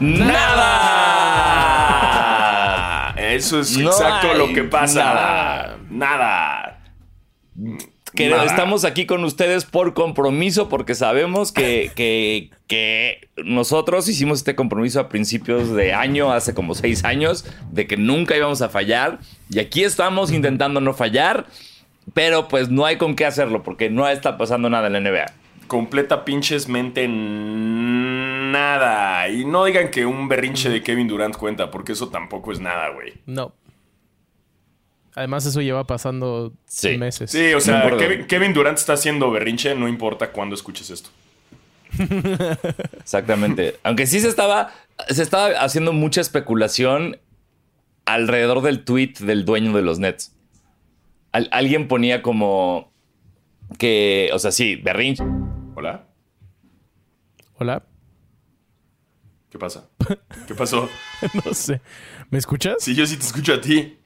nada. Eso es No exacto lo que pasa. nada. Nada. Que Nada. estamos aquí con ustedes por compromiso, porque sabemos que, que, que nosotros hicimos este compromiso a principios de año, hace como seis años, de que nunca íbamos a fallar. Y aquí estamos intentando no fallar, pero pues no hay con qué hacerlo, porque no está pasando nada en la NBA. Completa pinches mente nada. Y no digan que un berrinche de Kevin Durant cuenta, porque eso tampoco es nada, güey. No. Además, eso lleva pasando Sí. meses. Sí, o sea, No. Kevin, Kevin Durant está haciendo berrinche, no importa cuándo escuches esto. Exactamente. Aunque sí se estaba, se estaba haciendo mucha especulación alrededor del tweet del dueño de los Nets. Al- alguien ponía como que, o sea, sí, berrinche. Hola, Hola. ¿qué pasa? ¿Qué pasó? no sé. ¿Me escuchas? Sí, yo sí te escucho a ti.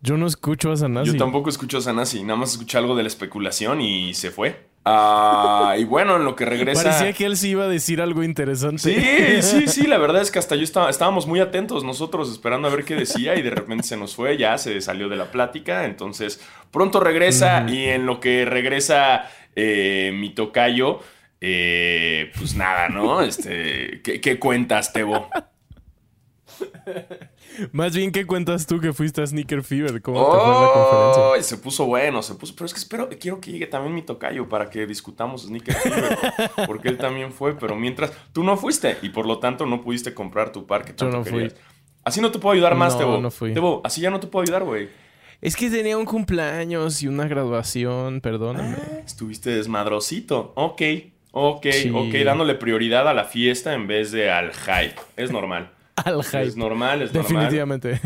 Yo no escucho a Sanasi. Yo tampoco escucho a Sanasi, nada más escuché algo de la especulación y se fue. Ah, y bueno, en lo que regresa. Parecía que él sí iba a decir algo interesante. Sí, sí, sí, la verdad es que hasta yo estaba, estábamos muy atentos nosotros esperando a ver qué decía y de repente se nos fue, ya se salió de la plática, entonces pronto regresa y en lo que regresa eh, mi tocayo, eh, pues nada, ¿no? Este, ¿qué, qué cuentas, Tebo? Más bien, ¿qué cuentas tú que fuiste a Sneaker Fever? ¿Cómo te fue la conferencia? Se puso bueno, se puso. Pero es que espero, quiero que llegue también mi tocayo para que discutamos Sneaker Fever. porque él también fue, pero mientras tú no fuiste y por lo tanto no pudiste comprar tu par que Yo tanto no fui. querías. Así no te puedo ayudar más, No, Tebo. no fui. Tebo, así ya no te puedo ayudar, güey. Es que tenía un cumpleaños y una graduación, perdóname. Estuviste desmadrosito. Ok, ok, Sí. ok. Dándole prioridad a la fiesta en vez de al hype. Es normal. Al hype. Es normal, es normal. Definitivamente.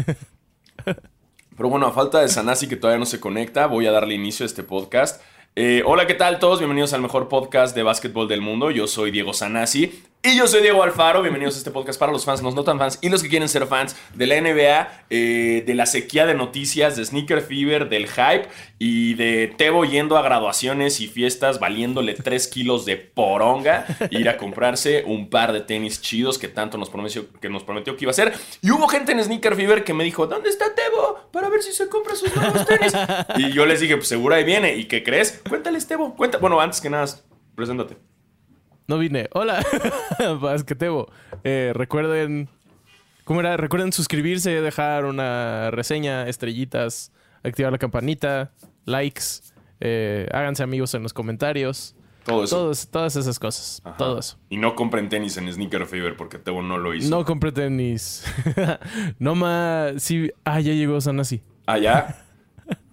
Pero bueno, a falta de Sanasi que todavía no se conecta, voy a darle inicio a este podcast. Eh, hola, ¿qué tal todos? Bienvenidos al mejor podcast de básquetbol del mundo. Yo soy Diego Sanasi y yo soy Diego Alfaro. Bienvenidos a este podcast para los fans, los no tan fans y los que quieren ser fans de la NBA, eh, de la sequía de noticias, de Sneaker Fever, del hype y de Tebo yendo a graduaciones y fiestas valiéndole 3 kilos de poronga, ir a comprarse un par de tenis chidos que tanto nos prometió que, nos prometió que iba a hacer. Y hubo gente en Sneaker Fever que me dijo, ¿dónde está Tebo? Para ver si se compra sus nuevos tenis. y yo les dije, pues seguro ahí viene. ¿Y qué crees? Cuéntales, Tebo. Cuenta. Bueno, antes que nada, preséntate. No vine. Hola, Basquetebo. Eh, recuerden. ¿Cómo era? Recuerden suscribirse, dejar una reseña, estrellitas, activar la campanita, likes. eh, háganse amigos en los comentarios. Todo eso. Todos, todas esas cosas. Ajá. Todo eso. Y no compren tenis en Sneaker Fever porque Tebo no lo hizo. No compré tenis. no más. Sí. Ah, ya llegó Sanasi. Ah, ya.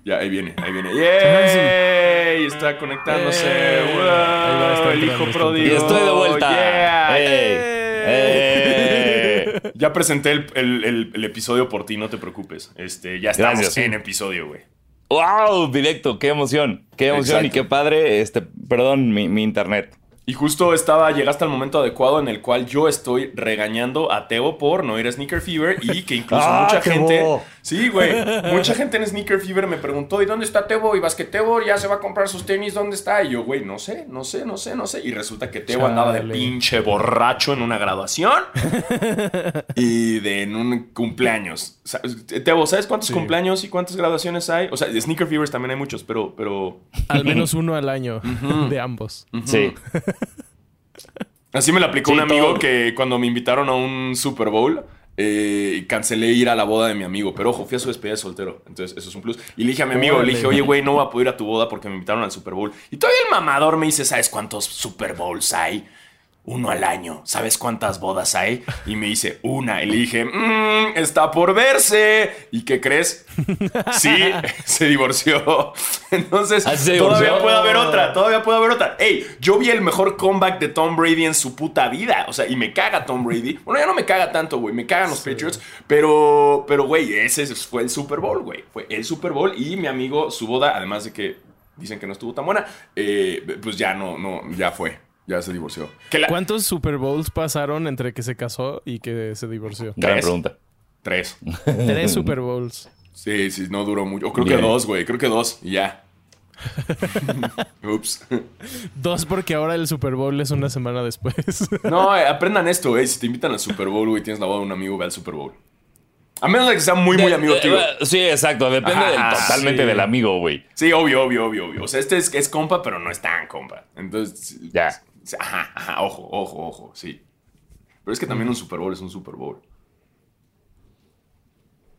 Ya, ahí viene, ahí viene. ¡Yay! Está conectándose. Eh, ¡Wow! ahí va, está el hijo pródigo. Y estoy de vuelta. ¡Yeah! ¡Ey! ¡Ey! Ya presenté el, el- el- el episodio por ti, no te preocupes. Este, ya estamos Gracias. en episodio, güey. ¡Wow! Directo, qué emoción. Qué emoción y qué padre. Este, perdón, mi, mi internet. Y justo estaba, llegaste al momento adecuado en el cual yo estoy regañando a Teo por no ir a Sneaker Fever y que incluso ¡Ah, mucha gente. Sí, güey. Mucha gente en Sneaker Fever me preguntó: ¿y dónde está Tebo? Y vas que Tebo ya se va a comprar sus tenis, ¿dónde está? Y yo, güey, no sé, no sé, no sé, no sé. Y resulta que Tebo andaba de pinche borracho en una graduación y de en un cumpleaños. Tebo, ¿sabes cuántos Sí. cumpleaños y cuántas graduaciones hay? O sea, de Sneaker Fevers también hay muchos, pero. pero... Al menos uno al año de ambos. Sí. Así me lo aplicó Sí, un amigo todo. que cuando me invitaron a un Super Bowl, eh, cancelé ir a la boda de mi amigo. Pero ojo, fui a su despedida de soltero. Entonces, eso es un plus. Y le dije a mi amigo, le dije, oye, güey, no voy a poder ir a tu boda porque me invitaron al Super Bowl. Y todavía el mamador me dice, ¿sabes cuántos Super Bowls hay? Uno al año. ¿Sabes cuántas bodas hay? Y me dice, una. Y le dije, "Mm, está por verse. ¿Y qué crees? Sí, se divorció. Entonces, ¿Ah, todavía puede haber otra, todavía puede haber otra. Ey, yo vi el mejor comeback de Tom Brady en su puta vida. O sea, y me caga Tom Brady. Bueno, ya no me caga tanto, güey. Me cagan los Patriots. Pero, pero, güey, ese fue el Super Bowl, güey. Fue el Super Bowl. Y mi amigo, su boda, además de que dicen que no estuvo tan buena, eh, pues ya no, no, ya fue. Ya se divorció. La- ¿Cuántos Super Bowls pasaron entre que se casó y que se divorció? Gran ¿Tres? pregunta. Tres. Tres Super Bowls. Sí, sí, no duró mucho. O creo Bien. que dos, güey. Creo que dos y ya. Ups. Dos porque ahora el Super Bowl es una semana después. No, eh, aprendan esto, güey. Si te invitan al Super Bowl, güey, tienes la boda de un amigo, ve al Super Bowl. A menos de que sea muy, muy amigo Eh, tuyo. eh, Sí, exacto. Depende Ajá, del- totalmente sí. del amigo, güey. Sí, obvio, obvio, obvio, obvio. O sea, este es, es compa, pero no es tan compa. Entonces. Ya. Ajá, ajá, ojo, ojo, ojo, sí. Pero es que también un Super Bowl es un Super Bowl.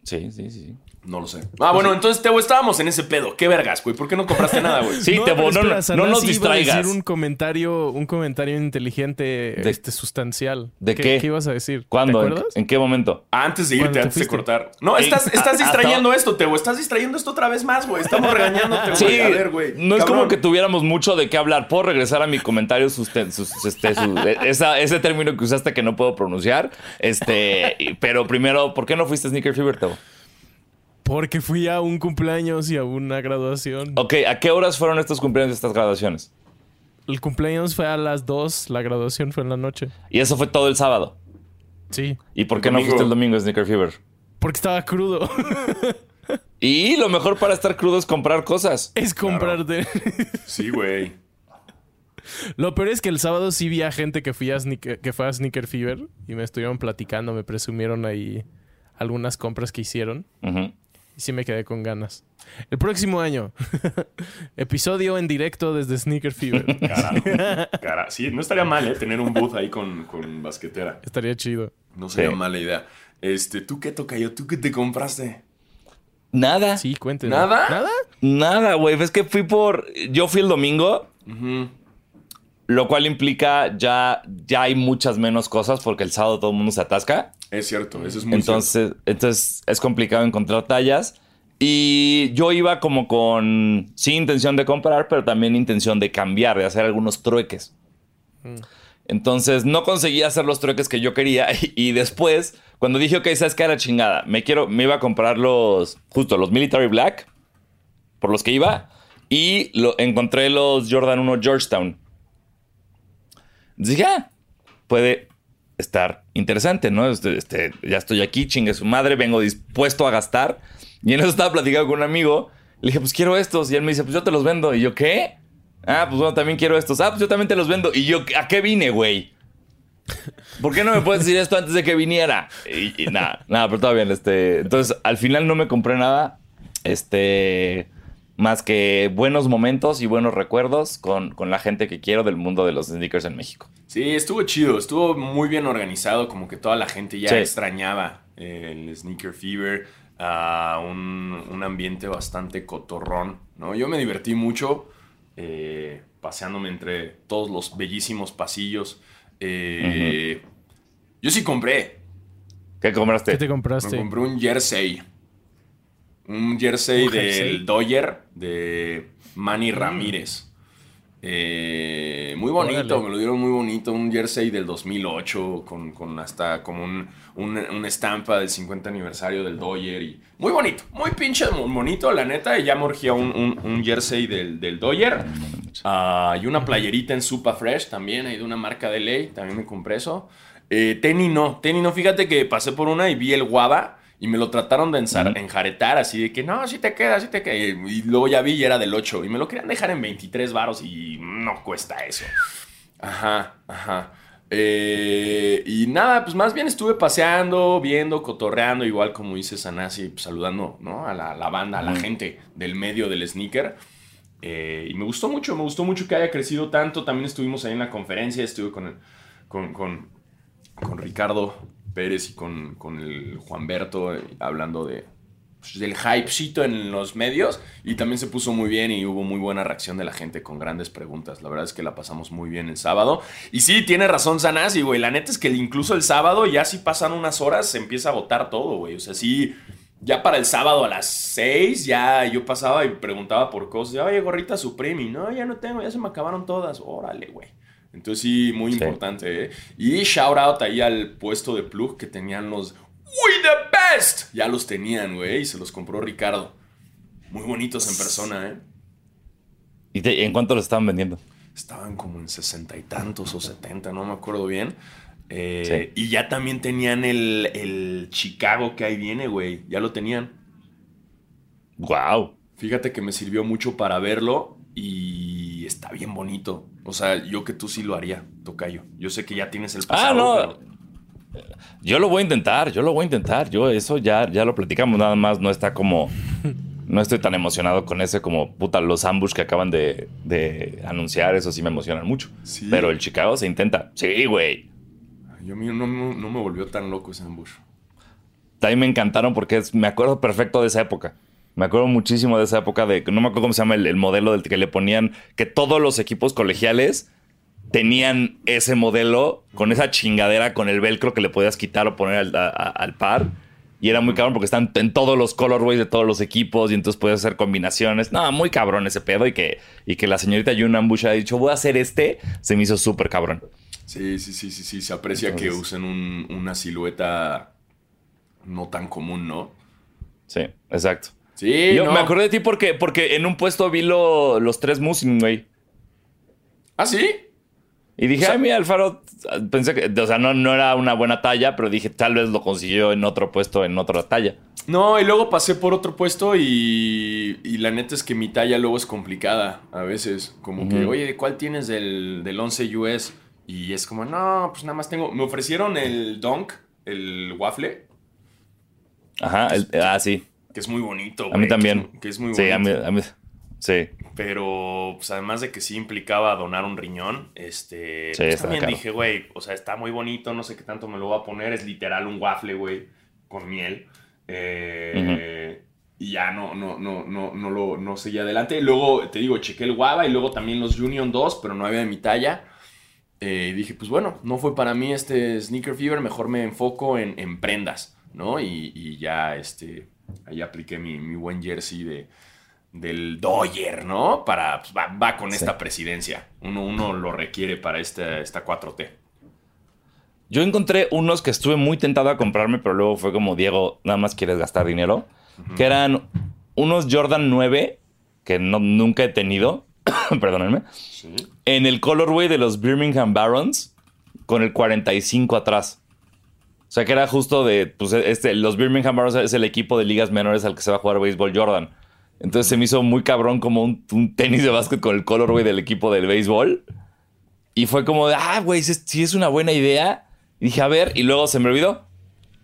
Sí, sí, sí. No lo sé. Ah, bueno, entonces, Teo, estábamos en ese pedo. ¿Qué vergas, güey? ¿Por qué no compraste nada, güey? Sí, te- pero no- no- espera, no nos Sanasi iba a distraigas. decir un comentario, un comentario inteligente, ¿De- este, sustancial. ¿De qué? ¿Qué ibas a decir? ¿Cuándo? ¿Te ¿En, acuerdas? en qué momento? Antes de irte, ¿Cuándo te antes de cortar. No, estás, estás a- distrayendo esto, Teo. Estás distrayendo esto otra vez más, güey. Estamos regañándote, Sí, güey. A ver, güey. no es como que tuviéramos mucho de qué hablar. Puedo regresar a mi comentario, susten- sus- este, su- esa- ese término que usaste que no puedo pronunciar. Este, pero primero, ¿por qué no fuiste a Sneaker Fever, Teo? Porque fui a un cumpleaños y a una graduación. Ok, ¿a qué horas fueron estos cumpleaños y estas graduaciones? El cumpleaños fue a las 2, la graduación fue en la noche. Y eso fue todo el sábado. Sí. ¿Y por qué no fuiste el domingo a Sneaker Fever? Porque estaba crudo. Y lo mejor para estar crudo es comprar cosas. es comprarte. Sí, güey. Lo peor es que el sábado sí vi a gente que, fui a Sneaker, que fue a Sneaker Fever y me estuvieron platicando, me presumieron ahí algunas compras que hicieron Ujú. Y sí me quedé con ganas. El próximo año, episodio en directo desde Sneaker Fever. Carajo. Cara, sí, no estaría mal, ¿eh? Tener un booth ahí con, con basquetera. Estaría chido. No sería Sí. mala idea. Este, ¿tú qué toca yo? ¿Tú qué te compraste? Nada. Sí, cuéntenme. ¿Nada? ¿Nada? Nada, güey. Es que fui por. Yo fui el domingo, lo cual implica ya, ya hay muchas menos cosas porque el sábado todo el mundo se atasca. Es cierto, eso es muy cierto. Entonces, entonces es complicado encontrar tallas. Y yo iba como con, sí, intención de comprar, pero también intención de cambiar, de hacer algunos trueques. Entonces no conseguí hacer los trueques que yo quería. Y, y después, cuando dije, ok, ¿sabes qué era chingada? Me, quiero, me iba a comprar los, justo los Military Black, por los que iba. Y lo, encontré los Jordan 1 Georgetown. Dije, ah, puede estar interesante, ¿no? Este, este, ya estoy aquí, chingue su madre, vengo dispuesto a gastar. Y en eso estaba platicando con un amigo. Le dije, pues quiero estos. Y él me dice, pues yo te los vendo. Y yo, ¿qué? Ah, pues bueno, también quiero estos. Ah, pues yo también te los vendo. Y yo, ¿a qué vine, güey? ¿Por qué no me puedes decir esto antes de que viniera? Y, y nada, nada, pero todo bien. Este, entonces, al final no me compré nada. Este. Más que buenos momentos y buenos recuerdos con, con la gente que quiero del mundo de los sneakers en México. Sí, estuvo chido, estuvo muy bien organizado, como que toda la gente ya Sí. extrañaba el Sneaker Fever, ah, un, un ambiente bastante cotorrón, ¿no? Yo me divertí mucho eh, paseándome entre todos los bellísimos pasillos. Eh, Yo sí compré, ¿Qué compraste? ¿Qué te me compraste? compré un jersey. Un jersey ¿Un jersey? del Doyer de Manny Ramírez. Eh, muy bonito, Órale. me lo dieron muy bonito. Un jersey del 2008 con, con hasta como un, un- una estampa del 50 aniversario del Doyer. Y muy bonito, muy pinche bonito, la neta. Y ya me urgía un, un- jersey del, del Doyer. Ah, y una playerita en Supa Fresh también, ahí de una marca de ley. También me compré eso. Eh, tenis no, tenis no. Fíjate que pasé por una y vi el guava y me lo trataron de ensar- enjaretar así de que no, si te queda, si te queda. Y luego ya vi y era del 8 y me lo querían dejar en 23 varos y no cuesta eso. Ajá, ajá. Eh, y nada, pues más bien estuve paseando, viendo, cotorreando, igual como dice Sanasi, pues, saludando ¿no? a, la, banda, a la gente del medio del sneaker. Eh, y me gustó mucho, me gustó mucho que haya crecido tanto. También estuvimos ahí en la conferencia, estuve con, el- con, con, con Ricardo Pérez y con, con el Juanberto eh, hablando de, pues, del hypecito en los medios. Y también se puso muy bien y hubo muy buena reacción de la gente con grandes preguntas. La verdad es que la pasamos muy bien el sábado. Y sí, tiene razón Sanasi, güey. La neta es que incluso el sábado ya si pasan unas horas se empieza a votar todo, güey. O sea, sí... Ya para el sábado a las 6, ya yo pasaba y preguntaba por cosas. Oye, gorrita Supreme. Y, No, ya no tengo, ya se me acabaron todas. Órale, güey. Entonces sí, muy Sí. importante, ¿eh? Y shout out ahí al puesto de plug que tenían los We the Best. Ya los tenían, güey, y se los compró Ricardo. Muy bonitos en persona, ¿eh? ¿Y te- en cuánto lo estaban vendiendo? Estaban como en sesenta y tantos o setenta, no me acuerdo bien. Eh, Y ya también tenían el, el Chicago que ahí viene, güey. Ya lo tenían. ¡Wow! Fíjate que me sirvió mucho para verlo y está bien bonito. O sea, yo que tú sí lo haría, Tocayo. Yo sé que ya tienes el pasado. Ah, no. pero- Yo lo voy a intentar, yo lo voy a intentar. Yo eso ya, ya lo platicamos, nada más no está como... No estoy tan emocionado con ese como, puta, los ambush que acaban de, de anunciar, eso sí me emocionan mucho. Sí. Pero el Chicago se intenta. Sí, güey. Yo mío no, no- no me volvió tan loco ese ambush. También me encantaron porque es- me acuerdo perfecto de esa época. Me acuerdo muchísimo de esa época de, no me acuerdo cómo se llama el, el modelo del que le ponían, que todos los equipos colegiales tenían ese modelo con esa chingadera, con el velcro que le podías quitar o poner al, a- a- al par. Y era muy cabrón porque están en todos los colorways de todos los equipos y entonces puedes hacer combinaciones. No, muy cabrón ese pedo y que, y que la señorita June Ambush ha dicho, voy a hacer este, se me hizo súper cabrón. Sí, sí, sí, sí, sí. Se aprecia que usen un- una silueta no tan común, ¿no? Sí, exacto. Sí, Yo no. me acordé de ti porque, porque en un puesto vi lo- los tres Musin, güey. ¿Ah, sí? Y dije, O sea- ay, mira, Alfaro, pensé que, o sea, no, no era una buena talla, pero dije, tal vez lo consiguió en otro puesto, en otra talla. No, y luego pasé por otro puesto y, y la neta es que mi talla luego es complicada a veces. Como que, oye, ¿cuál tienes del, del 11 US? Y es como, no, pues nada más tengo. Me ofrecieron el Dunk, el waffle, Ajá, el- ah, sí. Que es muy bonito. A güey, mí también. Que es, que es muy sí, bonito. a mí, a mí- sí. Pero, pues además de que sí implicaba donar un riñón, este. Sí, pues, también caro. dije, güey, o sea, está muy bonito, no sé qué tanto me lo voy a poner. Es literal un waffle, güey, con miel. Eh, Y ya no, no, no, no, no lo no seguí adelante. Luego, te digo, chequé el Guava y luego también los Union 2, pero no había de mi talla. Eh, y dije, pues bueno, no fue para mí este Sneaker Fever, mejor me enfoco en, en prendas, ¿no? Y, y ya, este, ahí apliqué mi, mi buen jersey de, del Doyer, ¿no? Para, pues, va, va con esta presidencia. Uno, uno lo requiere para esta, esta 4T. Yo encontré unos que estuve muy tentado a comprarme, pero luego fue como, Diego, nada más quieres gastar dinero. Que eran unos Jordan 9, que no, nunca he tenido, perdónenme, Sí. en el colorway de los Birmingham Barons, con el 45 atrás. O sea, que era justo de, pues, este, los Birmingham Barons es el equipo de ligas menores al que se va a jugar béisbol Jordan. Entonces se me hizo muy cabrón como un, un tenis de básquet con el colorway del equipo del béisbol. Y fue como de, ah, güey, sí es una buena idea. Y dije, a ver, y luego se me olvidó.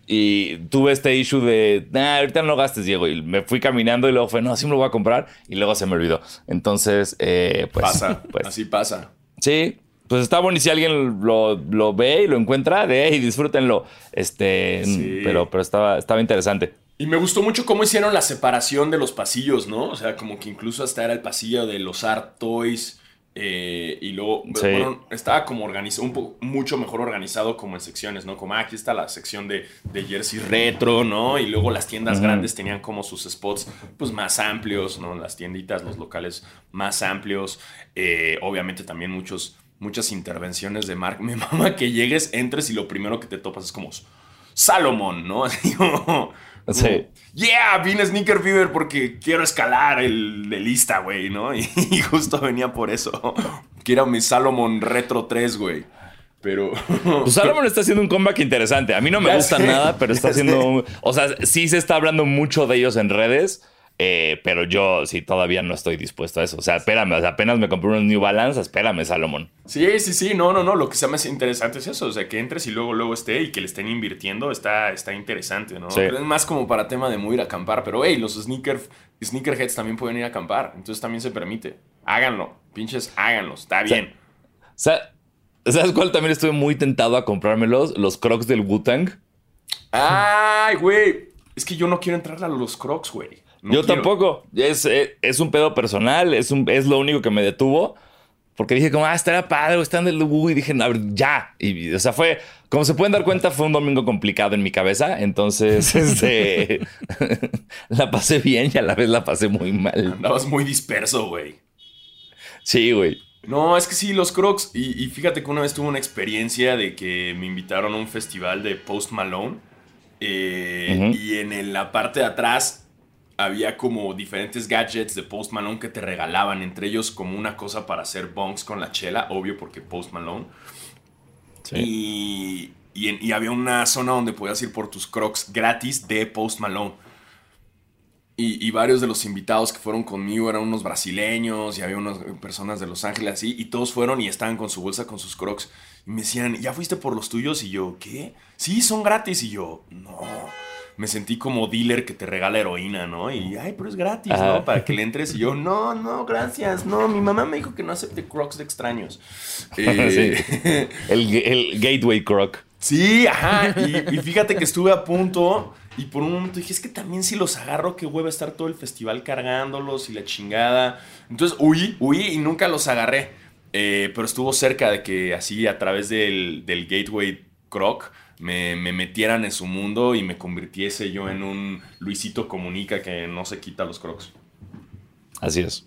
Y tuve este issue de, nah, ahorita no lo gastes, Diego. Y me fui caminando y luego fue, no, sí me lo voy a comprar. Y luego se me olvidó. Entonces, eh, pues. Pasa, pues, así pasa. Sí, pues está bueno y si alguien lo, lo ve y lo encuentra, de hey, disfrútenlo. Este, Sí. pero, pero estaba, estaba interesante. Y me gustó mucho cómo hicieron la separación de los pasillos, ¿no? O sea, como que incluso hasta era el pasillo de los Art Toys. eh, y luego, Sí. bueno, estaba como organizado, un poco, mucho mejor organizado como en secciones, ¿no? Como ah, aquí está la sección de, de jersey retro, ¿no? Y luego las tiendas grandes tenían como sus spots, pues más amplios, ¿no? Las tienditas, los locales más amplios. Eh, obviamente también muchos, muchas intervenciones de marca. Mi mamá que llegues, entres y lo primero que te topas es como Salomón, ¿no? Así como, Sí. Yeah, vine Sneaker Fever porque quiero escalar el de lista, güey, ¿no? Y, y justo venía por eso. Quiero mi Salomon Retro 3, güey. Pero. Pues Salomon está haciendo un comeback interesante. A mí no me Ya gusta sé, nada, pero está haciendo. sé. o sea, sí se está hablando mucho de ellos en redes. Eh, pero yo sí todavía no estoy dispuesto a eso. O sea, espérame, o sea, apenas me compré unos New Balance, espérame, Salomon. Sí, sí, sí, no, no, no. Lo que se me hace interesante es eso. O sea, que entres y luego, luego esté y que le estén invirtiendo está, está interesante, ¿no? Sí. Pero es más como para tema de muy ir a acampar. Pero, hey, los sneaker, sneakerheads también pueden ir a acampar. Entonces también se permite. Háganlo. Pinches, háganlo. Está bien. O sea, ¿sabes cuál también estuve muy tentado a comprármelos? Los Crocs del Wu-Tang. Ay, güey. Es que yo no quiero entrar a los crocs, güey. No Yo quiero. tampoco. Es, eh, es un pedo personal, es, un, es lo único que me detuvo. Porque dije, como, ah, estará padre, están del Wu. Y dije, a ver, ya. Y, o sea, fue, como se pueden dar cuenta, fue un domingo complicado en mi cabeza. Entonces, este, la pasé bien y a la vez la pasé muy mal. Andabas muy disperso, güey. Sí, güey. No, es que sí, los Crocs. Y, y fíjate que una vez tuve una experiencia de que me invitaron a un festival de Post Malone. eh. Y en el- la parte de atrás había como diferentes gadgets de Post Malone que te regalaban. Entre ellos como una cosa para hacer bonks con la chela, obvio porque Post Malone. Y, y, y había una zona donde podías ir por tus Crocs gratis de Post Malone. Y, y varios de los invitados que fueron conmigo eran unos brasileños y había unas personas de Los Ángeles así. Y todos fueron y estaban con su bolsa, con sus crocs. Y me decían, ¿ya fuiste por los tuyos? Y yo, ¿qué? Sí, son gratis. Y yo, no. Me sentí como dealer que te regala heroína, ¿no? Y, ay, pero es gratis, Ajá. ¿no? Para que le entres. Y yo, no, no, gracias. No, mi mamá me dijo que no acepte crocs de extraños. Eh, El, el Gateway Croc. Sí, ajá. Y, y fíjate que estuve a punto. Y por un momento dije, es que también si los agarro, qué hueva estar todo el festival cargándolos y la chingada. Entonces huí, huí y nunca los agarré. Eh, pero estuvo cerca de que así a través del, del Gateway Croc me, me metieran en su mundo y me convirtiese yo en un Luisito Comunica que no se quita los crocs. Así es.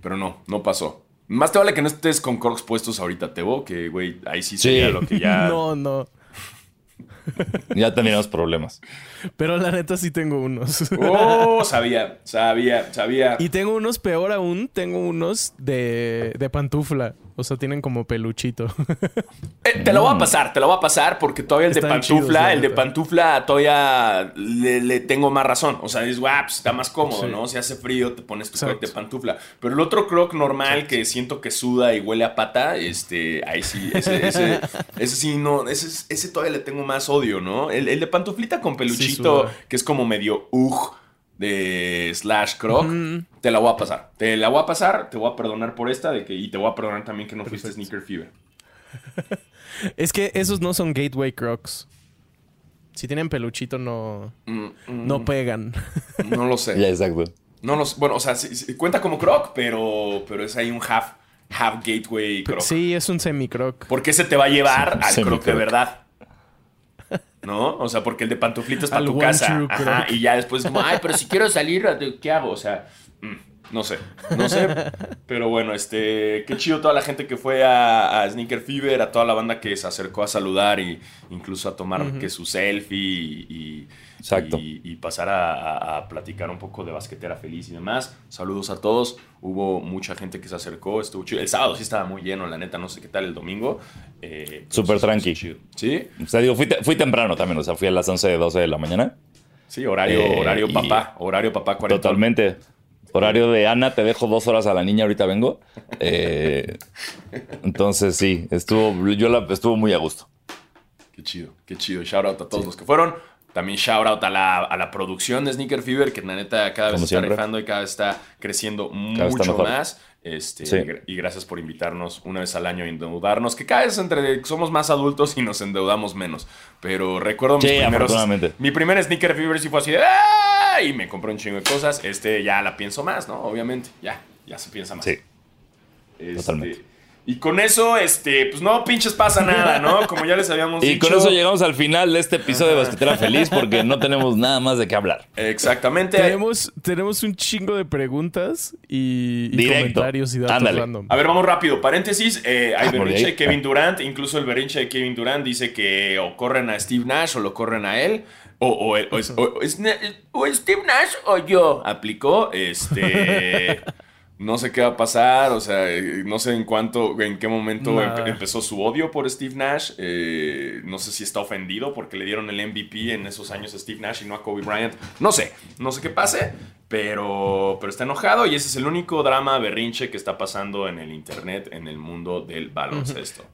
Pero no, no pasó. Más te vale que no estés con crocs puestos ahorita, Tebo, que güey, ahí sí sería Sí. lo que ya... No, no. Ya teníamos problemas. Pero la neta sí tengo unos. Oh, sabía, sabía, sabía. Y tengo unos peor aún, tengo unos de, de pantufla. O sea, tienen como peluchito. Eh, te lo voy a pasar, te lo voy a pasar porque todavía el de pantufla, chidos, el de pantufla todavía le, le tengo más razón. O sea, es guap, pues, está más cómodo, Sí. ¿no? Si hace frío, te pones tu croc de pantufla. Pero el otro croc normal que siento que suda y huele a pata, este, ahí sí, ese, ese, ese sí, no, ese, es- ese todavía le tengo más odio, ¿no? El, el de pantuflita con peluchito, que es como medio ugh de slash croc, te la voy a pasar. Te la voy a pasar, te voy a perdonar por esta de que, y te voy a perdonar también que no fuiste Sneaker Fever. es que esos no son Gateway Crocs. Si tienen peluchito no, Mm, mm, no pegan. No lo sé. Ya, exacto. No lo sé. Bueno, o sea, sí- sí, cuenta como croc, pero, pero es ahí un half, half gateway croc. Sí, es un semi-croc. Porque ese te va a llevar al croc de verdad. ¿No? O sea, porque el de pantuflita es para tu casa. Ajá. Y ya después, como, ay, pero si quiero salir, ¿qué hago? O sea, mm, no sé. No sé. Pero bueno, este. Qué chido toda la gente que fue a, a Sneaker Fever, a toda la banda que se acercó a saludar y incluso a tomar que su selfie y. y- Exacto. y, y pasar a, platicar un poco de basquetera feliz y demás. Saludos a todos. Hubo mucha gente que se acercó. Estuvo chido. El sábado sí estaba muy lleno, la neta. No sé qué tal el domingo. Eh, pero Súper tranqui. sí, chido. ¿Sí? O sea, digo, fui, te- fui temprano también. O sea, fui a las 11, 12 de la mañana. Sí, horario, Eh, horario papá. Horario papá 40. Totalmente. Horario de Ana, te dejo dos horas a la niña, ahorita vengo. Eh, entonces, sí, estuvo, yo la, estuvo muy a gusto. Qué chido, qué chido. Shout out a todos los que fueron. También shout out a la, a la producción de Sneaker Fever, que la neta cada vez Como está rifando y cada vez está creciendo mucho más. Este, Sí. y gra- Y gracias por invitarnos una vez al año a endeudarnos, que cada vez entre somos más adultos y nos endeudamos menos. Pero recuerdo mis Sí, primeros. Mi primer Sneaker Fever sí fue así de. "Ah", Y me compré un chingo de cosas. Este ya la pienso más, ¿no? Obviamente. Ya, ya se piensa más. Sí. Este, totalmente. Y con eso, este, pues no pinches pasa nada, ¿no? Como ya les habíamos Y dicho. con eso llegamos al final de este episodio de Basquetera Feliz porque no tenemos nada más de qué hablar. Exactamente. Tenemos, tenemos un chingo de preguntas y, y comentarios y datos Ándale. random. A ver, vamos rápido. Paréntesis, eh, hay Ah, berrinche de Kevin Durant. Incluso el berrinche de Kevin Durant dice que o corren a Steve Nash o lo corren a él. O, o- o o- Steve Nash o yo. Aplicó. Este. No sé qué va a pasar, o sea, eh, no sé en cuánto, en qué momento empe- empezó su odio por Steve Nash. eh, no sé si está ofendido porque le dieron el MVP en esos años a Steve Nash y no a Kobe Bryant. No sé, no sé qué pase, pero, pero está enojado y ese es el único drama berrinche que está pasando en el internet, en el mundo del baloncesto.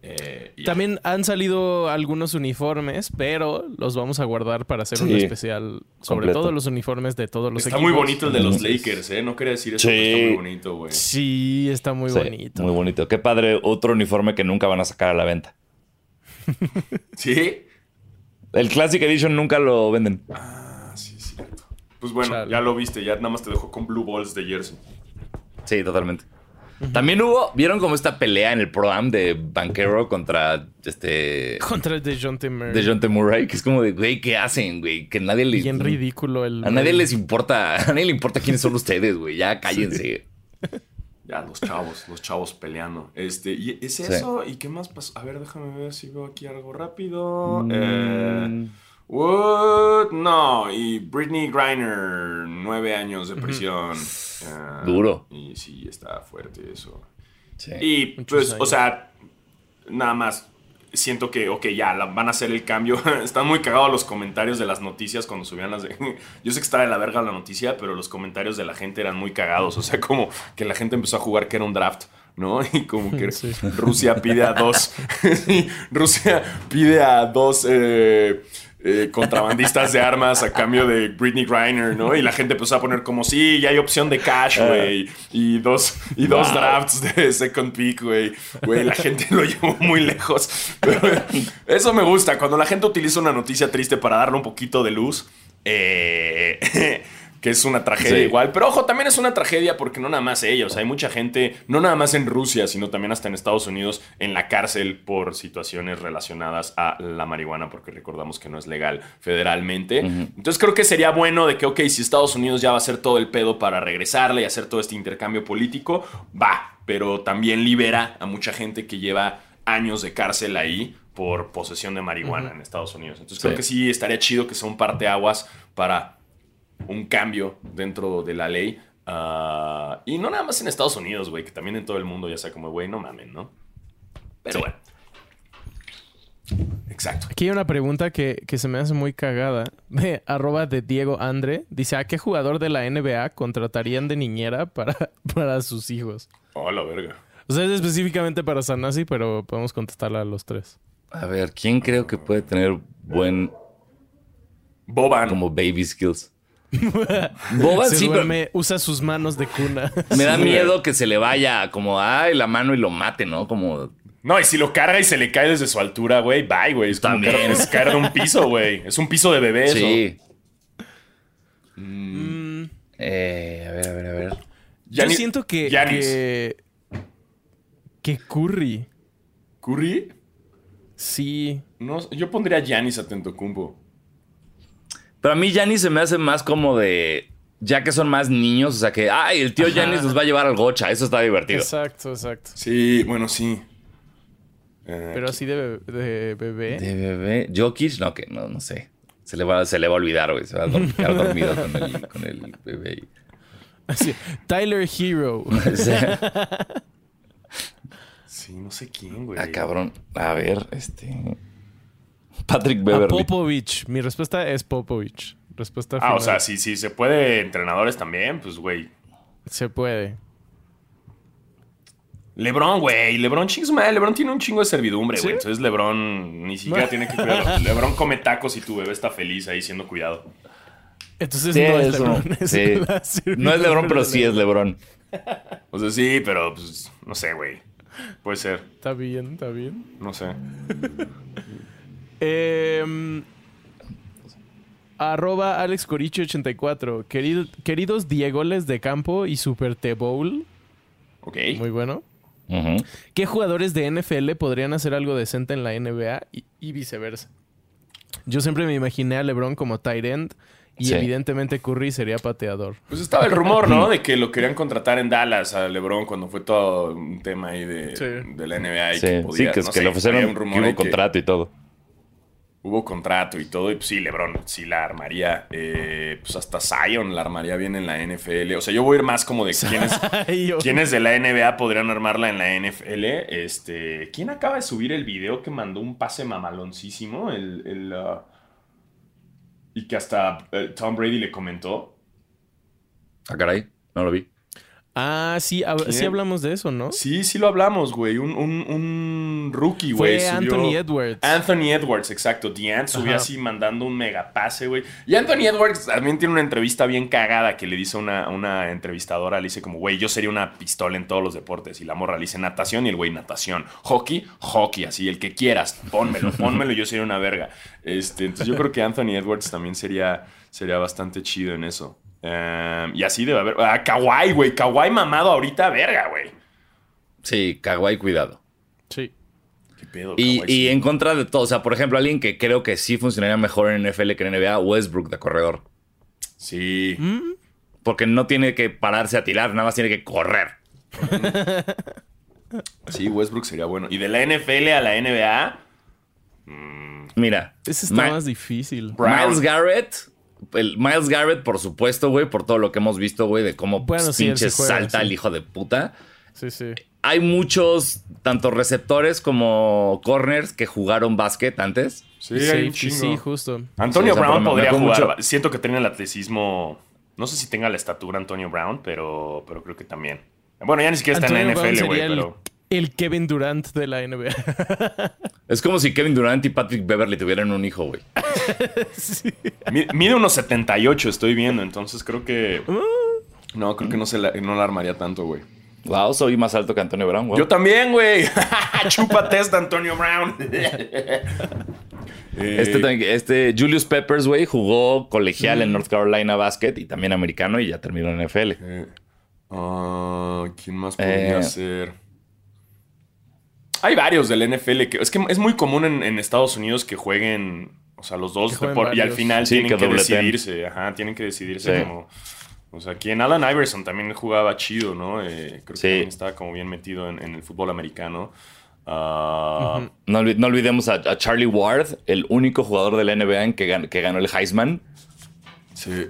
Eh. También han salido algunos uniformes, pero los vamos a guardar para hacer un especial sobre completo. todos los uniformes de todos los Está equipos. muy bonito el de los Lakers, ¿eh? No quería decir eso, Sí. pero está muy bonito, güey. Sí, está muy Sí, bonito. Muy bonito. Qué padre, otro uniforme que nunca van a sacar a la venta. ¿Sí? El Classic Edition nunca lo venden. Ah, sí, es cierto. Pues bueno, Chale. ya lo viste, ya nada más te dejó con Blue Balls de Jersey. Sí, totalmente. También hubo, ¿vieron como esta pelea en el Pro Am de Banquero contra este Contra el de John Timmer. de John T. Murray? Que es como de, güey, ¿qué hacen, güey? Que nadie les... Bien ridículo el. A nadie les importa, a nadie le importa quiénes son ustedes, güey. Ya cállense. Ya, los chavos, los chavos peleando. Este, ¿y es Sí. eso? ¿Y qué más pasó? A ver, déjame ver si veo aquí algo rápido. Mm. Eh, what? No, y Britney Griner, nueve años de prisión. Eh, Duro. Y sí, está fuerte eso. Sí. Y pues, o sea, nada más. siento que, ok, ya la- van a hacer el cambio. Están muy cagados los comentarios de las noticias cuando subían las de... Yo sé que estaba de la verga la noticia, pero los comentarios de la gente eran muy cagados. O sea, como que la gente empezó a jugar que era un draft. ¿no? Y como que Sí. Rusia pide a dos. sí, Rusia pide a dos eh, eh, contrabandistas de armas a cambio de Britney Griner, ¿no? Y la gente empezó a poner como, sí, ya hay opción de cash, güey. Y dos, y dos drafts de second pick, güey. Güey, la gente lo llevó muy lejos. Pero eso me gusta. Cuando la gente utiliza una noticia triste para darle un poquito de luz. eh, que es una tragedia Sí. igual. Pero ojo, también es una tragedia porque no nada más ellos. Hay mucha gente, no nada más en Rusia, sino también hasta en Estados Unidos, en la cárcel por situaciones relacionadas a la marihuana, porque recordamos que no es legal federalmente. Entonces creo que sería bueno de que, ok, si Estados Unidos ya va a hacer todo el pedo para regresarle y hacer todo este intercambio político, va. Pero también libera a mucha gente que lleva años de cárcel ahí por posesión de marihuana en Estados Unidos. Entonces creo que sí estaría chido que sea un parteaguas para un cambio dentro de la ley. ah, y no nada más en Estados Unidos, güey, que también en todo el mundo ya sea como, güey, no mamen, ¿no? Pero Sí. bueno. Exacto. Aquí hay una pregunta que, que se me hace muy cagada. De arroba de Diego Andre. Dice, ¿a qué jugador de la NBA contratarían de niñera para, para sus hijos? Oh, la verga. O sea, es específicamente para Sanasi, pero podemos contestarla a los tres. A ver, ¿quién creo que puede tener buen Boban. como baby skills? Boban Se sí, pero usa sus manos de cuna. me da Sí, miedo que se le vaya como ay la mano y lo mate, ¿no? Como No, y si lo carga y se le cae desde su altura, güey, bye, güey. Es como También. caer, es caer de un piso, güey. Es un piso de bebé, eso. sí. Mm, Eh, a ver, a ver, a ver. yo Giannis- siento que, que... Que Curry. ¿Curry? Sí. No, yo pondría a Giannis Atentocumpo. Pero a mí Giannis se me hace más como de ya que son más niños, o sea que ay, el tío Ajá. Giannis nos va a llevar al gocha, eso está divertido. Exacto, exacto. Sí, bueno, sí. Eh, Pero así de, de bebé. De bebé, Jokic, no que no, no sé. Se le va se le va a olvidar, güey, se va a quedar dormido con el, con el bebé. Así, Tyler Hero. Sí, no sé quién, güey. ah, cabrón. A ver, este Patrick A Beverly. Popovich. Mi respuesta es Popovich. Respuesta Ah, o sea, si, si se puede entrenadores también, pues, güey. Se puede. Lebron, güey. Lebron, chingos madre. Lebron tiene un chingo de servidumbre, ¿Sí? güey. Entonces Lebron ni siquiera tiene que cuidarlo. Lebron come tacos y tu bebé está feliz ahí siendo cuidado. Entonces Sí, no es eso. LeBron. es Sí. No es LeBron, pero sí es LeBron. O sea, sí, pero pues, no sé, güey. Puede ser. Está bien, está bien. No sé. Em, arroba Alex Coricho 84. Querido- queridos Diegoles de campo y Super T-Bowl. Ok. Muy bueno. ¿Qué jugadores de NFL podrían hacer algo decente en la NBA y, y viceversa? Yo siempre me imaginé a LeBron como tight end y Sí. evidentemente Curry sería pateador. Pues estaba el rumor, ¿no? De que lo querían contratar en Dallas a LeBron cuando fue todo un tema ahí de, Sí. de la NBA. Y Sí, que sí, podía, que, no que sé, le ofrecieron un que rumor hubo contrato y todo. Hubo contrato y todo. Y pues sí, LeBron sí la armaría. eh, pues hasta Zion la armaría bien en la NFL. O sea, yo voy a ir más como de quiénes, quiénes de la NBA podrían armarla en la NFL. Este, ¿Quién acaba de subir el video que mandó un pase mamaloncísimo? El, el, ah, y que hasta eh, Tom Brady le comentó. Ah, caray, no lo vi. Ah, sí, hab- ¿Quién? sí hablamos de eso, ¿no? Sí, sí lo hablamos, güey. Un, un, un rookie, Fue güey. subió- Anthony Edwards. Anthony Edwards, exacto. Deant subió Ajá. así mandando un megapase, güey. Y Anthony Edwards también tiene una entrevista bien cagada que le dice una, una entrevistadora, le dice como, güey, yo sería una pistola en todos los deportes. Y la morra le dice natación y el güey natación. Hockey, hockey, así, el que quieras. Pónmelo, pónmelo, yo sería una verga. Este, entonces yo creo que Anthony Edwards también sería, sería bastante chido en eso. Em, y así debe haber. Ah, Kawhi, güey. Kawhi mamado ahorita, verga, güey. Sí, Kawhi, cuidado. Sí. ¿Qué pedo, Y, y Sí. en contra de todo, o sea, por ejemplo, alguien que creo que sí funcionaría mejor en NFL que en NBA, Westbrook de corredor. Sí. Mm, Porque no tiene que pararse a tirar, nada más tiene que correr. Sí, Westbrook sería bueno. Y de la NFL a la NBA, Mira, Ese está Ma- más difícil. Brown. Miles Garrett, el Miles Garrett, por supuesto, güey, por todo lo que hemos visto, güey, de cómo Bueno, sí, él pinches sí juega, salta sí. el hijo de puta. Sí, sí. hay muchos, tanto receptores como corners, que jugaron básquet antes. Sí, hay un Sí, justo. Antonio Sí, o sea, Brown podría jugar. Siento que tiene el atletismo. No sé si tenga la estatura Antonio Brown, pero, pero creo que también. Bueno, ya ni siquiera está en la NFL, güey, el, pero. El Kevin Durant de la NBA. Es como si Kevin Durant y Patrick Beverly tuvieran un hijo, güey. Mi- Mide unos 78, estoy viendo, entonces creo que. Uh. No, creo que no, se la, no la armaría tanto, güey. Wow, soy más alto que Antonio Brown, güey. Yo también, güey. Chupa test, Antonio Brown. Eh, Este, también- este Julius Peppers, güey, jugó colegial en North Carolina Basket y también americano y ya terminó en NFL. eh, ah, ¿Quién más podría Eh. ser? Hay varios del NFL que es que es muy común en, en Estados Unidos que jueguen, o sea, los dos y al final Sí, tienen que decidirse, ajá, tienen que decidirse Sí. como o sea, quien Alan Iverson también jugaba chido, ¿no? Eh, creo Sí. que también estaba como bien metido en, en el fútbol americano. Ah, No, olvi- no olvidemos a, a Charlie Ward, el único jugador de la NBA en que, gan- que ganó el Heisman. Sí.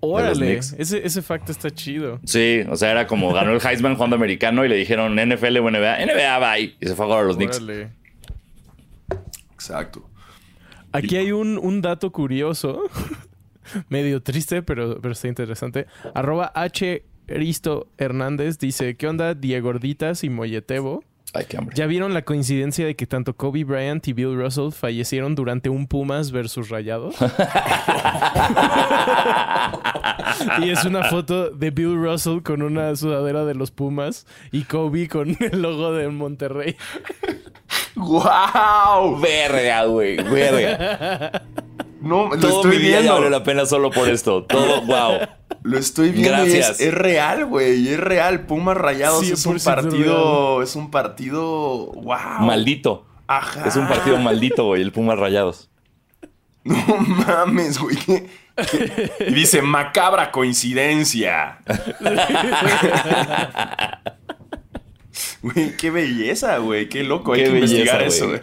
Órale, Knicks. ese, ese facto está chido. Sí, o sea, era como ganó el Heisman jugando americano y le dijeron NFL o NBA. NBA, bye. Y se fue a jugar a los Knicks. Órale. Exacto. Aquí hay un, un dato curioso, medio triste, pero, pero está interesante. Arroba H. Risto Hernández dice, ¿qué onda Diegorditas y Molletebo? Ay, qué hambre. ¿Ya vieron la coincidencia de que tanto Kobe Bryant y Bill Russell fallecieron durante un Pumas versus Rayados? y es una foto de Bill Russell con una sudadera de los Pumas y Kobe con el logo de Monterrey. ¡Wow! Verga, güey, verga. No, lo Todo estoy mi día ya viendo. vale la pena solo por esto. Todo, wow. Lo estoy viendo y es, es real, güey. Es real. Pumas Rayados es un 100% partido. Es un partido. ¡Wow! Maldito. Ajá. Es un partido maldito, güey, el Pumas Rayados. No mames, güey. ¿Qué- qué? Y dice macabra coincidencia. Güey, qué belleza, güey. Qué loco. Hay que investigar eso, güey.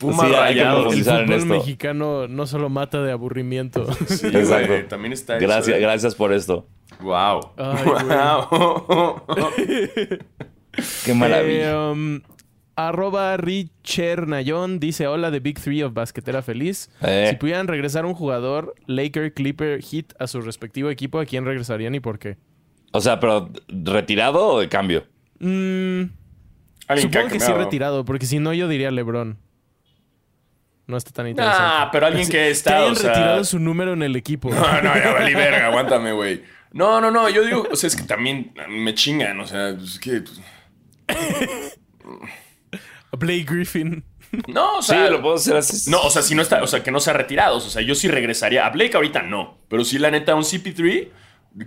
Eh. Pumas Sí, que Rayados. El fútbol esto. mexicano no solo mata de aburrimiento. Sí, Exacto. güey, También está eso, Gracias, eh. gracias por esto. Wow. Ay, güey. wow. Qué maravilla. Eh, um, arroba Richer Nayon dice: Hola, The Big Three of Basquetera Feliz. Eh. Si pudieran regresar un jugador, Laker, Clipper, Heat, a su respectivo equipo, ¿a quién regresarían y por qué? O sea, pero ¿retirado o de cambio? Mm, supongo ha que sí retirado, porque si no, yo diría LeBron. No está tan interesante. Ah, pero alguien que que está, hayan o sea... retirado su número en el equipo. No, no, ya valí verga, aguántame, güey. No, no, no, yo digo, o sea, es que también me chingan, o sea, es que... pues, Blake Griffin. No, o Sí, sea... lo puedo hacer así. No, o sea, si no está, o sea, que no se ha retirado, o sea, yo sí regresaría. A Blake ahorita no, pero sí la neta un CP3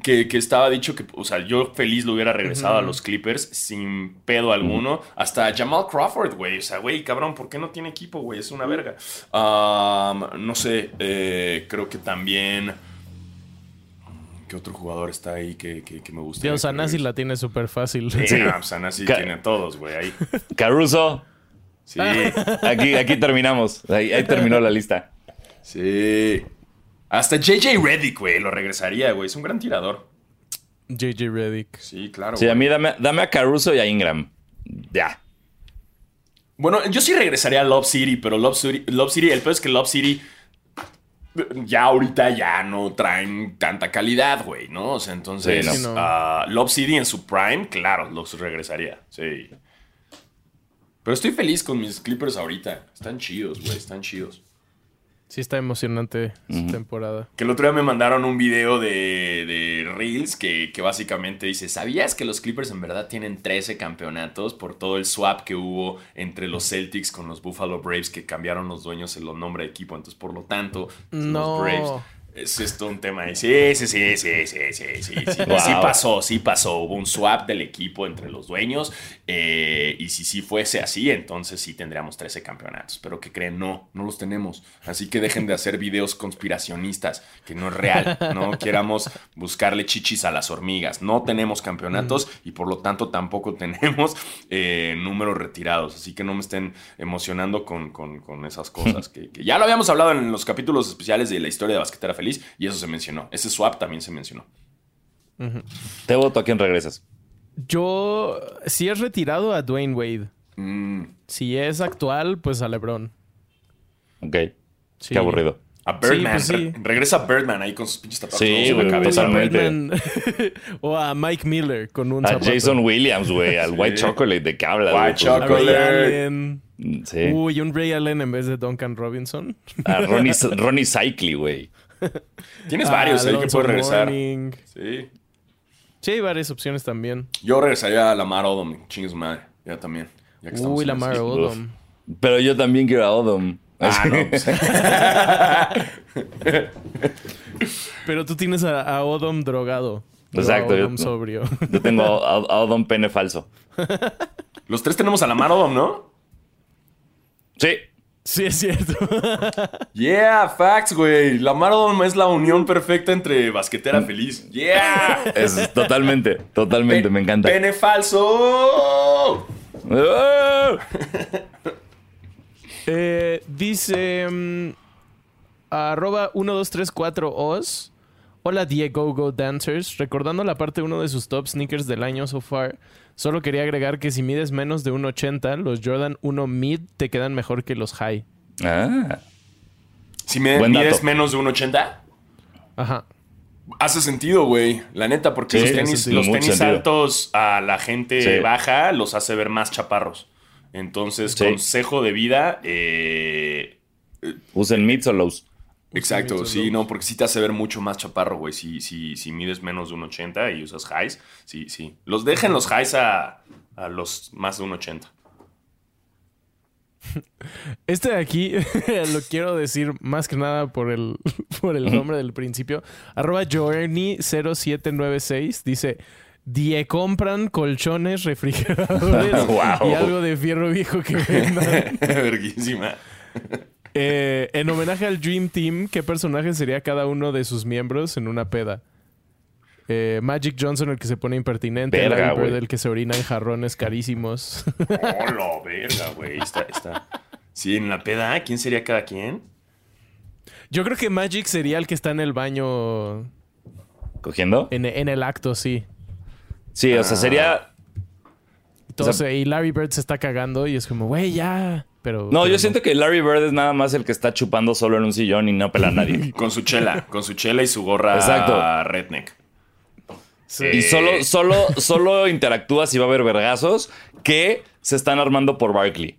que, que estaba dicho que, o sea, yo feliz lo hubiera regresado a los Clippers sin pedo alguno. Hasta Jamal Crawford, güey, o sea, güey, cabrón, ¿por qué no tiene equipo, güey? Es una verga. Um, no sé, eh, creo que también... ¿Qué otro jugador está ahí que, que, que me gusta? Dios, Sanasi la tiene súper fácil. Sí, no, pues, Sanasi Ca- tiene a todos, güey, ahí. Caruso, Sí, aquí, aquí terminamos. Ahí, ahí terminó la lista. sí. Hasta JJ Reddick, güey, lo regresaría, güey. Es un gran tirador. JJ Reddick. Sí, claro. Sí, a mí dame, dame a Caruso y a Ingram. Ya. Bueno, yo sí regresaría a Love City, pero Love City, Love City el peor es que Love City ya ahorita ya no traen tanta calidad, güey, ¿no? O sea, entonces Sí, no. Ah, Love City en su prime, claro, los regresaría, sí. Pero estoy feliz con mis Clippers ahorita. Están chidos, güey, están chidos. Sí está emocionante esta temporada. Que el otro día me mandaron un video de, de Reels que, que básicamente dice, ¿sabías que los Clippers en verdad tienen 13 campeonatos por todo el swap que hubo entre los Celtics con los Buffalo Braves que cambiaron los dueños el nombre de equipo? Entonces, por lo tanto, No. los Braves... Es esto un tema ahí. Sí, sí, sí, sí, sí, sí, sí, sí. Wow. Sí pasó, sí pasó. Hubo un swap del equipo entre los dueños. eh, y si sí fuese así, entonces sí tendríamos 13 campeonatos. Pero que creen, no, no los tenemos. Así que dejen de hacer videos conspiracionistas, que no es real. No queramos buscarle chichis a las hormigas. No tenemos campeonatos y por lo tanto tampoco tenemos eh, números retirados. Así que no me estén emocionando con, con- con esas cosas. Que, que ya lo habíamos hablado en los capítulos especiales de la historia de Basquetera Feliz y eso se mencionó. Ese swap también se mencionó. Te voto a quién regresas. Yo, si es retirado a Dwayne Wade. Mm, Si es actual, pues a LeBron. Ok. Sí. Qué aburrido. a Birdman. pues sí. Re- regresa Birdman ahí con sus pinches tatuajes Sí, en la güey, cabeza. totalmente. Birdman. o a Mike Miller con un A zapato. Jason Williams, güey. Al White Chocolate. ¿De qué hablas? White güey? A Chocolate. Uy, un Ray Allen en vez de Duncan Robinson. A Ronnie, Ronnie Cycli, güey. Tienes A varios ahí que puedes regresar. Sí. Sí, hay varias opciones también. Yo regresaría a Lamar Odom. Chingue su madre. Ya también. Ya que estamos Uy, Lamar. Odom. Pero yo también quiero a Odom. Ah, no. pues, Pero tú tienes a, a Odom drogado. Exacto, A yo- Odom sobrio. Yo tengo a, a Odom pene falso. Los tres tenemos a Lamar Odom, ¿no? Sí. Sí, es cierto. Yeah, facts, güey. Lamar Odom es la unión perfecta entre basquetera feliz. Yeah. Es totalmente, totalmente, me encanta. Pene falso. ¡Oh! Eh, dice mm, arroba 1234os. Hola Diego Go Dancers. Recordando la parte 1 de sus top sneakers del año so far, solo quería agregar que si mides menos de 1.80, los Jordan 1 mid te quedan mejor que los high. Ah, Si me Buen mides dato. menos de un 80, Ajá. hace sentido, güey. La neta, porque Sí, los tenis, los altos a la gente Sí. baja los hace ver más chaparros. Entonces, Sí. consejo de vida, eh, usen mids o lows. Exacto, sí, no, porque sí te hace ver mucho más chaparro, güey. Si, si, si mides menos de un 80 y usas highs, sí, sí. Los dejen los highs a, a los más de un 80. Este de aquí lo quiero decir más que nada por el, por el nombre del principio. Arroba Journey0796 dice: Die compran colchones, refrigeradores Wow. y algo de fierro viejo que vendan. Verguísima. Eh, en homenaje al Dream Team, ¿qué personaje sería cada uno de sus miembros en una peda? Eh, Magic Johnson, el que se pone impertinente. Verga, Larry Bird, el que se orina en jarrones carísimos. Oh, la verga, güey. Está, está. Sí, en la peda, ¿quién sería cada quien? Yo creo que Magic sería el que está en el baño ¿Cogiendo? en, en el acto, sí. Sí, o sea, sería. Entonces, O sea- y Larry Bird se está cagando y es como, güey, ya. Pero. No, pero yo siento que Larry Bird es nada más el que está chupando solo en un sillón y no pela a nadie. Con su chela, con su chela y su gorra Exacto. redneck. Sí. Y solo, solo, solo interactúa si va a haber vergazos que se están armando por Barkley.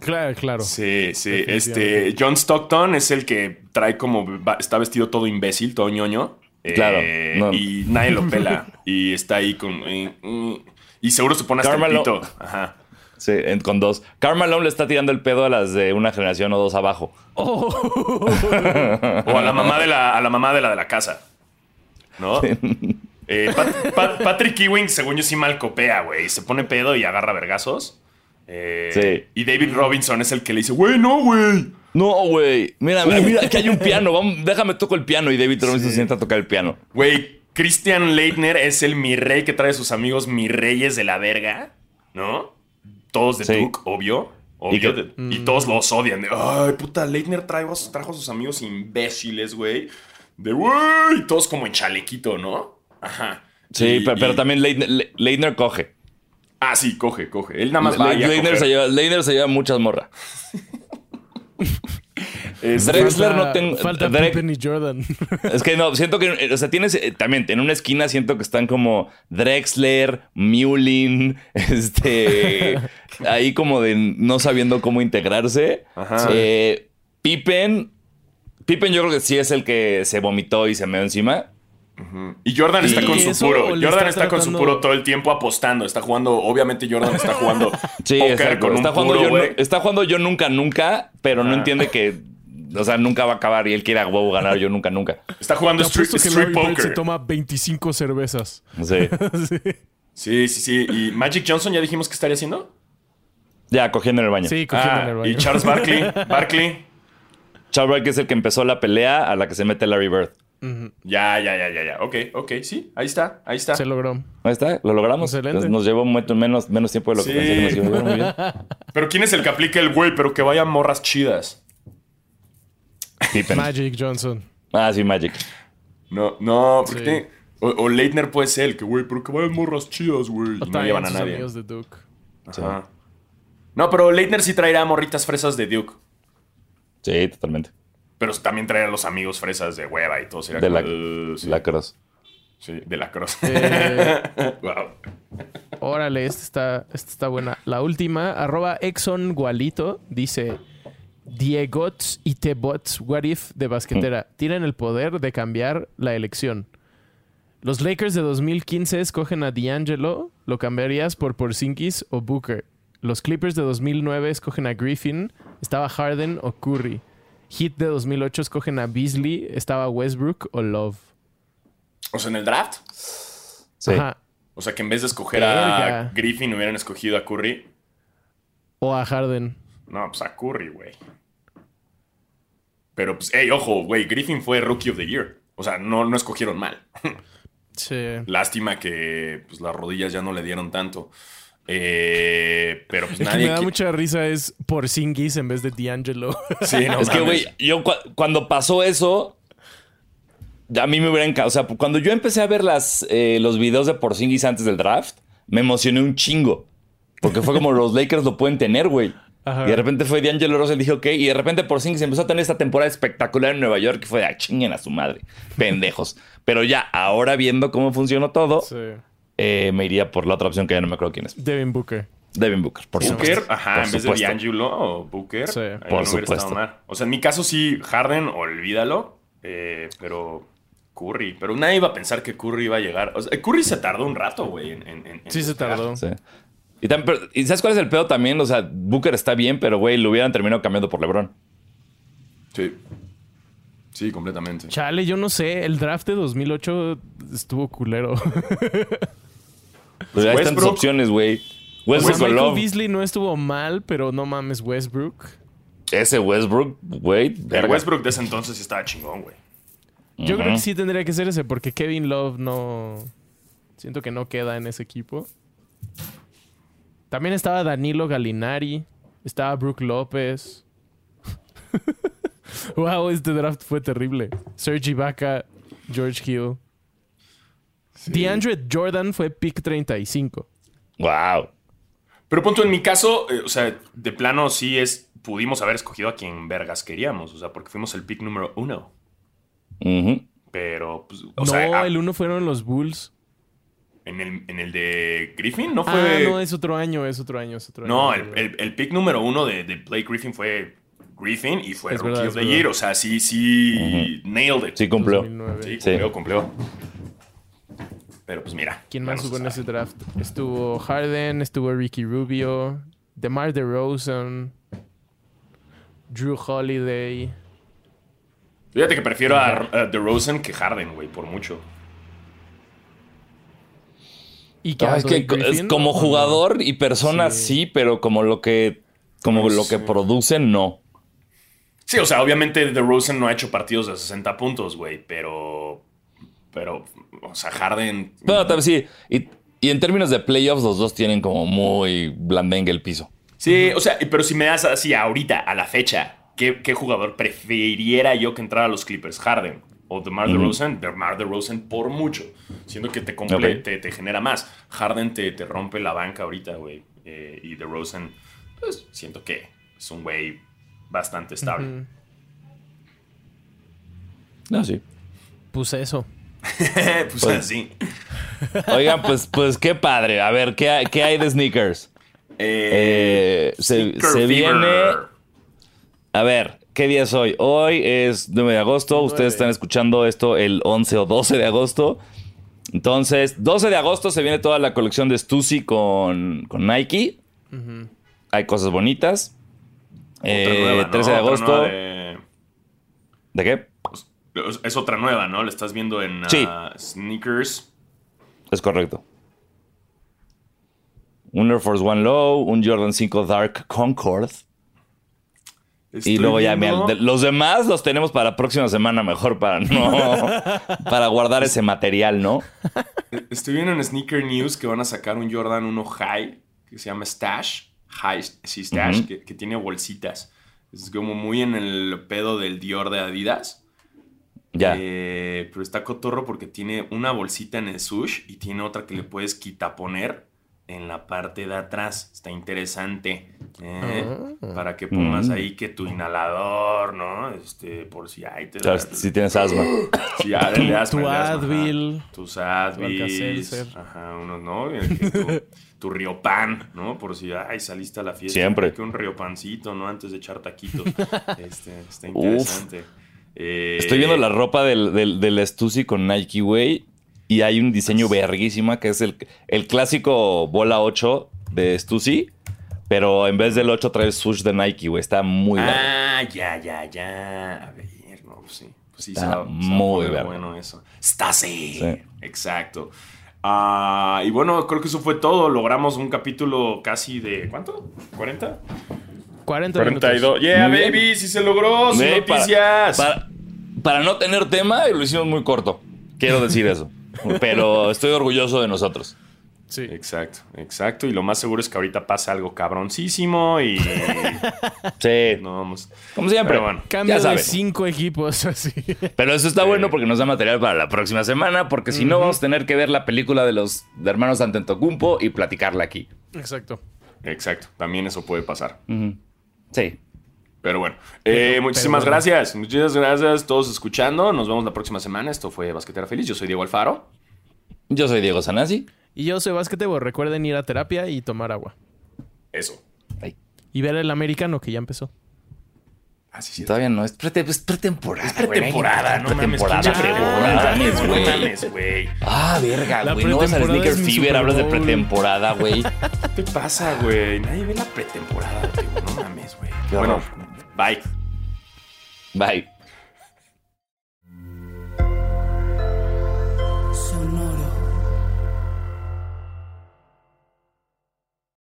Claro, claro. Sí, sí. Este, John Stockton es el que trae como. está vestido todo imbécil, todo ñoño. Eh, Claro, no. Y nadie lo pela. y está ahí con. y- y- y seguro se pone hasta el Carmelo- pito. Ajá. Sí, en- con dos. Carmelo le está tirando el pedo a las de una generación o dos abajo. Oh. O a la mamá de la, a la mamá de la de la casa. ¿No? Eh, Pat- Pat- Patrick Ewing, según yo, sí mal copea, güey. Se pone pedo y agarra vergazos. Eh, Sí. Y David Robinson es el que le dice, güey, no, güey. No, güey. Mira, mira, aquí hay un piano. Vamos, déjame toco el piano. Y David Robinson se sienta a tocar el piano. Güey, Christian Leitner es el mi rey que trae a sus amigos mi reyes de la verga, ¿no? Todos de Sí. Duke, obvio. obvio Y que- de- y, todos los odian. De, Ay, puta, Leitner trajo, a- trajo a sus amigos imbéciles, güey. De, güey, todos como en chalequito, ¿no? Ajá. Sí, Y- pero, también Leitner, Le- Leitner coge. Ah, sí, coge, coge. Él nada más Le- va a Leitner, coger. se lleva, Leitner se lleva muchas morras. Este, Drexler Falta- no tengo. Falta Drake- Pippen y Jordan. Es que no, siento que, o sea, tienes, eh, también, en una esquina siento que están como Drexler, Mulin, este, ahí como de no sabiendo cómo integrarse. Ajá. Eh, Pippen, Pippen yo creo que sí es el que se vomitó y se meó encima. Y Jordan está con su puro. Jordan está está con su puro todo el tiempo apostando. Está jugando, obviamente Jordan está jugando Sí, póker con un Está jugando, puro, yo, está jugando yo nunca, nunca, pero no entiende que, o sea, nunca va a acabar y él quiere a huevo ganar yo nunca, nunca. Está jugando Te street, que street Bird se poker. toma 25 cervezas. Sí. sí. Sí, sí, sí. ¿Y Magic Johnson ya dijimos que estaría haciendo? Ya, cogiendo en el baño. Sí, cogiendo Ah, en el y baño. Charles Barkley. Barkley. Charles Barkley es el que empezó la pelea a la que se mete Larry Bird. Ya, ya, ya, ya, ya. Ok, ok, sí. Ahí está, ahí está. Se logró. Ahí está, lo logramos. Excelente. Nos, nos llevó menos, menos tiempo de lo que Sí. pensé que nos iba a llevar. Muy bien. Pero ¿quién es el que aplica el güey? Pero que vayan morras chidas. Pippen. Magic Johnson. Ah, sí, Magic. No, no, porque Sí. tiene- O, o Leitner puede ser el que, güey, pero que vayan morras chidas, güey. No llevan a nadie. amigos de Duke. Ajá. No, pero Leitner sí traerá morritas fresas de Duke. Sí, totalmente. Pero también traerá a los amigos fresas de hueva y todo. Sería De la, "Uh, sí, la cross. sí, de la cross. Eh, Wow. Órale, esta está, esta está buena. La última, arroba Exxon Gualito, dice... Diegots y Tebots What If de basquetera tienen el poder de cambiar la elección. Los Lakers de 2015 escogen a D'Angelo, ¿lo cambiarías por Porzingis o Booker? Los Clippers de 2009 escogen a Griffin, ¿estaba Harden o Curry? Heat de 2008 escogen a Beasley, ¿estaba Westbrook o Love? O sea, en el draft. Sí. Ajá. O sea, que en vez de escoger a. Griffin hubieran escogido a Curry. O a Harden. No, pues a Curry, güey. Pero, pues, hey, ojo, güey, Griffin fue Rookie of the Year. O sea, no, no escogieron mal. Sí. Lástima que pues, las rodillas ya no le dieron tanto. Eh, pero pues El que nadie. me da mucha risa es Porzingis en vez de D'Angelo. Sí, no es que, güey, yo cua- cuando pasó eso, a mí me hubiera encantado. O sea, cuando yo empecé a ver las, eh, los videos de Porzingis antes del draft, me emocioné un chingo. Porque fue como los Lakers lo pueden tener, güey. Ajá. Y de repente fue D'Angelo Russell, dije, ok. Y de repente Porzingis empezó a tener esta temporada espectacular en Nueva York, que fue de, ah, chinguen a su madre. Pendejos. Pero ya, ahora viendo cómo funcionó todo, Sí. eh, me iría por la otra opción que ya no me acuerdo quién es. Devin Booker. Devin Booker, por Booker, supuesto. ajá, Por en vez de D'Angelo o Booker. Sí. ahí Por no hubiera estado supuesto. mal. O sea, en mi caso sí, Harden, olvídalo. eh, pero Curry. Pero nadie iba a pensar que Curry iba a llegar. O sea, Curry se tardó un rato, güey. En, en- en- Sí se tardó. Sí. Y, tam- pero- ¿y sabes cuál es el pedo también? O sea, Booker está bien, pero güey, lo hubieran terminado cambiando por LeBron. Sí. Sí, completamente. Chale, yo no sé. El draft de 2008 estuvo culero. Pues hay tantas opciones, güey. O sea, Westbrook o Michael Love. Beasley no estuvo mal, pero no mames Westbrook. Ese Westbrook, güey. El. Westbrook de ese entonces sí estaba chingón, güey. Yo creo que sí tendría que ser ese, porque Kevin Love no. Siento que no queda en ese equipo. También estaba Danilo Gallinari. Estaba Brook López. wow, este draft fue terrible. Serge Ibaka, George Hill. DeAndre Jordan fue pick 35. Wow. Pero punto, en mi caso, eh, o sea, de plano sí es. Pudimos haber escogido a quien vergas queríamos. O sea, porque fuimos el pick número uno. Pero, pues, o no, sea, el uno fueron los Bulls. En, el, en el de Griffin no fue. Ah, no, es otro año, es otro año, es otro No, año. el, el- el pick número uno de, de Blake Griffin fue Griffin y fue Es Rookie verdad, of the verdad. Year. O sea, sí, sí, nailed it. Sí cumplió. 2009. Sí, Sí. cumplió, cumplió. Pero pues mira. ¿Quién más no se jugó en ese draft? Estuvo Harden, estuvo Ricky Rubio, DeMar DeRozan, Drew Holiday. Fíjate que prefiero a, a DeRozan que Harden, güey, por mucho. Y que Ah, es que es como ¿o no? jugador y persona Sí. sí, pero como lo que como No lo sé. que producen no. Sí, o sea, obviamente DeRozan no ha hecho partidos de 60 puntos, güey, pero. Pero, o sea, Harden. Pero también sí, y, y en términos de playoffs los dos tienen como muy blandengue el piso. Sí, o sea, pero si me das así ahorita, a la fecha, ¿qué, qué jugador preferiría yo que entrara a los Clippers? ¿Harden o DeMar. DeRozan? DeMar DeRozan por mucho. Siendo que te, comple- Ok. te, te genera más. Harden te, te rompe la banca ahorita, güey. Eh, y DeRozan, pues siento que es un güey bastante estable. No, sí. Pues eso. pues Pues- así. Oigan, pues, pues qué padre. A ver, ¿qué hay, qué hay de sneakers? Eh, se, Sneaker se Fever. viene. A ver, ¿qué día es hoy? Hoy es 9 de agosto. Nueve. Ustedes están escuchando esto el 11 o 12 de agosto. Entonces, 12 de agosto se viene toda la colección de Stussy con, con Nike. Ujú. Hay cosas bonitas. Eh, nueva, ¿no? 13 de Otra agosto. de- ¿De qué? Es- Es otra nueva, ¿no? La estás viendo en Sí. ah, Sneakers. Es correcto. Un Air Force One Low, un Jordan 5 Dark Concord. Estoy Y luego ya, viendo- los demás los tenemos para la próxima semana mejor para no para guardar ese material, ¿no? Estoy viendo en Sneaker News que van a sacar un Jordan 1 High que se llama Stash. High, sí, Stash, que tiene bolsitas. Es como muy en el pedo del Dior de Adidas. Ya. Eh, pero está cotorro porque tiene una bolsita en el sush y tiene otra que le puedes quitaponer en la parte de atrás. Está interesante. ¿eh? Ah. Para que pongas Mm. ahí que tu inhalador, ¿no? Este, por si hay te O sea, da- si tienes asma. si ya le das- Tu das-. Advil. Tus Advil. Ajá, unos, ¿no? Tu, tu Riopan, ¿no? Por si, ay, saliste a la fiesta. Siempre. Que un Riopancito, ¿no? Antes de echar taquitos. Este, está interesante. Eh, Estoy viendo la ropa del, del, del Stussy con Nike, güey. Y hay un diseño verguísima que es el, el clásico bola 8 de Stussy. Pero en vez del 8 trae el sush de Nike, güey. Está muy. Ah, ya, ya, ya. A ver, no, pues sí. Pues sí, Está se va- se va a muy bueno eso. Stasi. Sí. Exacto. Ah, y bueno, creo que eso fue todo. Logramos un capítulo casi de. ¿Cuánto? ¿40? 40 42. minutos. Yeah, Muy baby, sí se logró. Sin Güey, para- noticias. Para, para no tener tema, lo hicimos muy corto. Quiero decir eso. Pero estoy orgulloso de nosotros. Sí. Exacto, exacto. Y lo más seguro es que ahorita pasa algo cabroncísimo y Sí. no vamos. Como siempre. Pero bueno, Cambio ya de cinco equipos así. Pero eso está bueno porque nos da material para la próxima semana. Porque si no, vamos a tener que ver la película de los de hermanos Antetokounmpo y platicarla aquí. Exacto. Exacto, también eso puede pasar. Sí. Pero bueno, eh, Pero- muchísimas pero bueno. gracias. Muchísimas gracias a todos escuchando. Nos vemos la próxima semana. Esto fue Basquetera Feliz. Yo soy Diego Alfaro. Yo soy Diego Sanasi. Y yo soy Basquetebo. Recuerden ir a terapia y tomar agua. Eso. Ay, Y ver el americano que ya empezó. Así sí. todavía no, es, prete- es pretemporada. güey. Pretemporada, no mames. Pretemporada, mames, güey. Ah, verga, güey. No vas al pretemporada Sneaker es Fever, hablas de pretemporada, güey. ¿Qué te pasa, güey? Nadie ve la pretemporada, tío. No mames, güey. Bueno, horror. bye. Bye.